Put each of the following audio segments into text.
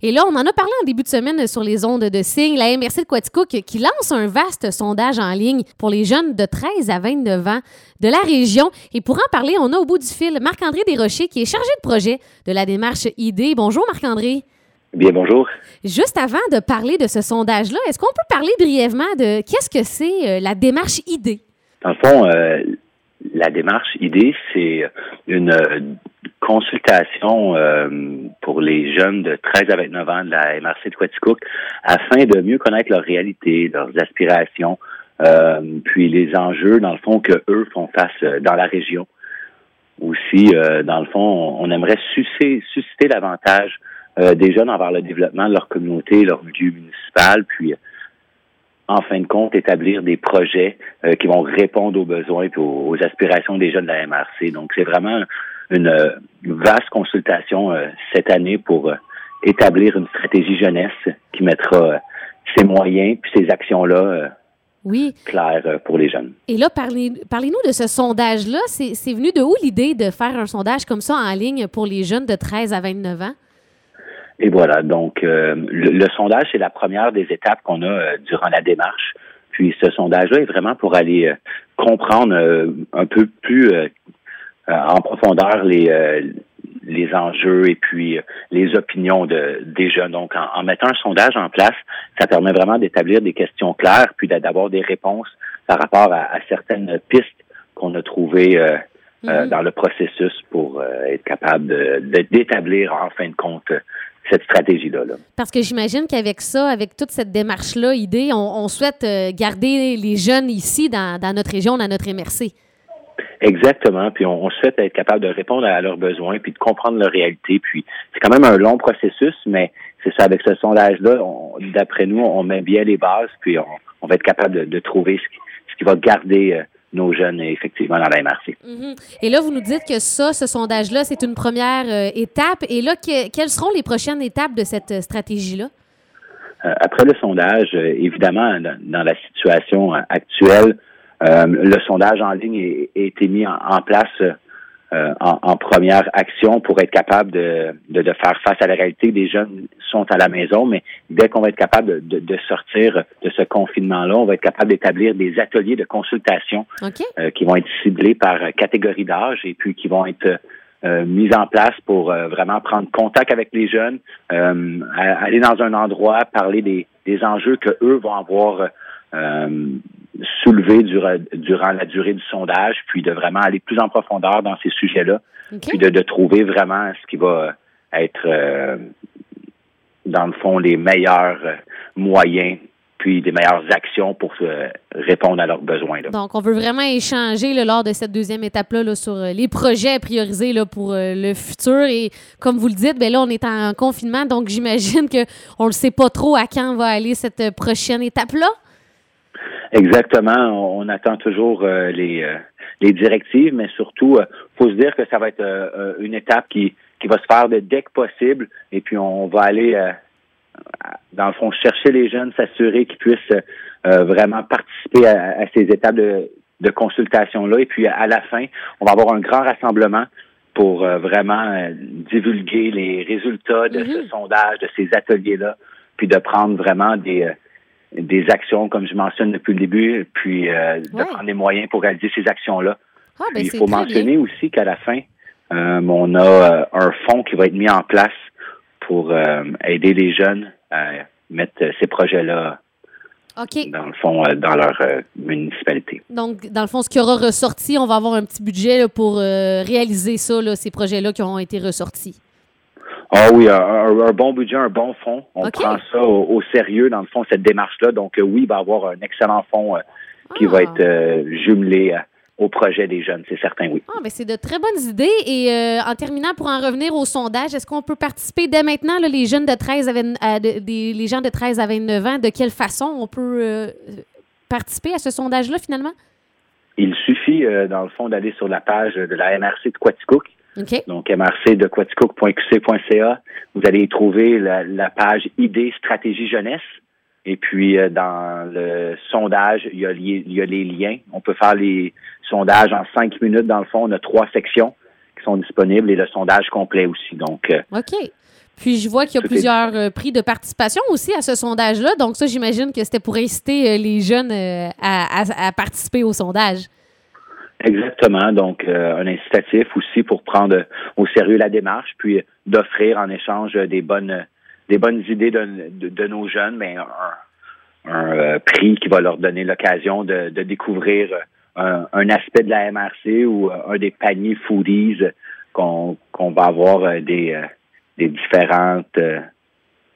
Et là, on en a parlé en début de semaine sur les ondes de signes. La MRC de Quaticook qui lance un vaste sondage en ligne pour les jeunes de 13 à 29 ans de la région. Et pour en parler, on a au bout du fil Marc-André Desrochers qui est chargé de projet de la démarche ID. Bonjour Marc-André. Bien, bonjour. Juste avant de parler de ce sondage-là, est-ce qu'on peut parler brièvement de qu'est-ce que c'est euh, la démarche ID? Dans le fond, euh, la démarche ID, c'est une consultation euh, pour les jeunes de 13 à 29 ans de la MRC de Quaticook afin de mieux connaître leur réalité, leurs aspirations, euh, puis les enjeux, dans le fond, que eux font face euh, dans la région. Aussi, dans le fond, on, aimerait susciter, susciter davantage des jeunes envers le développement de leur communauté, leur milieu municipal, puis en fin de compte, établir des projets qui vont répondre aux besoins et aux, aux, aspirations des jeunes de la MRC. Donc, c'est vraiment une, vaste consultation euh, cette année pour euh, établir une stratégie jeunesse qui mettra euh, ses moyens puis ces actions-là oui. claires pour les jeunes. Et là, parlez, parlez-nous de ce sondage-là. C'est, venu de où l'idée de faire un sondage comme ça en ligne pour les jeunes de 13 à 29 ans? Et voilà, donc le, sondage, c'est la première des étapes qu'on a durant la démarche. Puis ce sondage-là est vraiment pour aller comprendre un peu plus euh, en profondeur les euh, les enjeux et puis euh, les opinions de, des jeunes. Donc, en, mettant un sondage en place, ça permet vraiment d'établir des questions claires, puis d'avoir des réponses par rapport à, certaines pistes qu'on a trouvées mm-hmm. dans le processus pour être capable de, d'établir en fin de compte cette stratégie-là. Parce que j'imagine qu'avec ça, avec toute cette démarche-là, idée, on, souhaite garder les jeunes ici dans, dans notre région, dans notre MRC. Exactement. Puis on, souhaite être capable de répondre à leurs besoins, puis de comprendre leur réalité. Puis c'est quand même un long processus, mais c'est ça. Avec ce sondage-là, d'après nous, on met bien les bases, puis on, va être capable de, trouver ce qui, va garder euh, nos jeunes effectivement dans la MRC. Mm-hmm. Et là, vous nous dites que ça, ce sondage-là, c'est une première euh, étape. Et là, quelles seront les prochaines étapes de cette euh, stratégie-là? après le sondage, évidemment, dans la situation actuelle, le sondage en ligne a, été mis en, place euh, en, première action pour être capable de, de, faire face à la réalité. Les jeunes sont à la maison, mais dès qu'on va être capable de, de, sortir de ce confinement-là, on va être capable d'établir des ateliers de consultation euh, qui vont être ciblés par catégorie d'âge et puis qui vont être mis en place pour vraiment prendre contact avec les jeunes, aller dans un endroit, parler des, des enjeux que eux vont avoir soulever durant, la durée du sondage, puis de vraiment aller plus en profondeur dans ces sujets-là, puis de, trouver vraiment ce qui va être, euh, dans le fond, les meilleurs moyens puis des meilleures actions pour répondre à leurs besoins. Donc, on veut vraiment échanger lors de cette deuxième étape-là sur euh, les projets à prioriser là, pour euh, le futur. Et comme vous le dites, ben là, on est en confinement, donc j'imagine qu'on ne sait pas trop à quand va aller cette prochaine étape-là. Exactement. On, attend toujours euh, les, euh, les directives, mais surtout, euh, faut se dire que ça va être euh, une étape qui, qui va se faire de dès que possible, et puis on va aller, dans le fond, chercher les jeunes, s'assurer qu'ils puissent vraiment participer à, ces étapes de, de consultation-là, et puis à la fin, on va avoir un grand rassemblement pour vraiment divulguer les résultats de ce mm-hmm. sondage, de ces ateliers-là, puis de prendre vraiment des des actions, comme je mentionne depuis le début, puis euh, de prendre les moyens pour réaliser ces actions-là. Ah, ben il faut mentionner aussi qu'à la fin, euh, on a euh, un fonds qui va être mis en place pour aider les jeunes à mettre ces projets-là dans le fond, dans leur municipalité. Donc, dans le fond, ce qui aura ressorti, on va avoir un petit budget pour réaliser ça, ces projets-là qui ont été ressortis. Ah oui, un, bon budget, un bon fonds. On prend ça au, sérieux, dans le fond, cette démarche-là. Donc euh, oui, il va y avoir un excellent fonds euh, qui va ah. être euh, jumelé au projet des jeunes, c'est certain, oui. Ah, mais c'est de très bonnes idées. Et en terminant, pour en revenir au sondage, est-ce qu'on peut participer dès maintenant, les jeunes de 13 à les gens de 13 à 29 ans, de quelle façon on peut participer à ce sondage-là, finalement? Il suffit, dans le fond, d'aller sur la page de la MRC de Quaticook donc, mrc de quaticook.qc.ca. Vous allez y trouver la, page Idées, stratégie jeunesse. Et puis, euh, dans le sondage, il y, a il y, a les liens. On peut faire les sondages en cinq minutes. Dans le fond, on a trois sections qui sont disponibles et le sondage complet aussi. Donc, euh, OK. Puis je vois qu'il y a plusieurs euh, prix de participation aussi à ce sondage-là. Donc ça, j'imagine que c'était pour inciter euh, les jeunes euh, à, participer au sondage. Exactement. Donc, un incitatif aussi pour prendre au sérieux la démarche, puis d'offrir en échange des bonnes des bonnes idées de, nos jeunes, mais un, prix qui va leur donner l'occasion de, découvrir un, aspect de la MRC ou un des paniers foodies qu'on va avoir des des différentes, euh,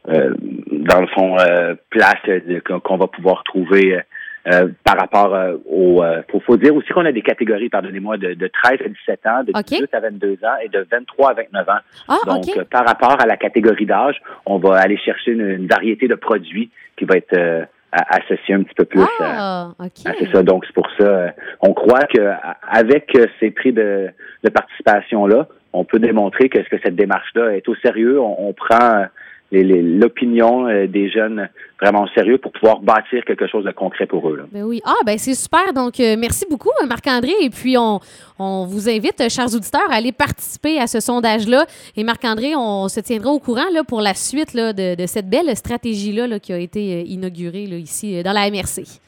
euh, dans le fond, euh, places qu'on va pouvoir trouver par rapport au... Il faut, dire aussi qu'on a des catégories, pardonnez-moi, de, 13 à 17 ans, de 18 à 22 ans et de 23 à 29 ans. Ah, Donc, par rapport à la catégorie d'âge, on va aller chercher une, variété de produits qui va être associé un petit peu plus ah, c'est ça. Donc, c'est pour ça, on croit qu'avec ces prix de, de participation-là, on peut démontrer que, que cette démarche-là est au sérieux. On, prend l'opinion euh, des jeunes vraiment au sérieux pour pouvoir bâtir quelque chose de concret pour eux. Ben oui. Ah, ben c'est super. Donc, euh, merci beaucoup, Marc-André. Et puis, on, vous invite, chers auditeurs, à aller participer à ce sondage-là. Et Marc-André, on se tiendra au courant là, pour la suite de, cette belle stratégie-là qui a été euh, inaugurée ici dans la MRC.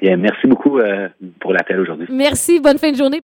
Bien, merci beaucoup pour l'appel aujourd'hui. Merci. Bonne fin de journée.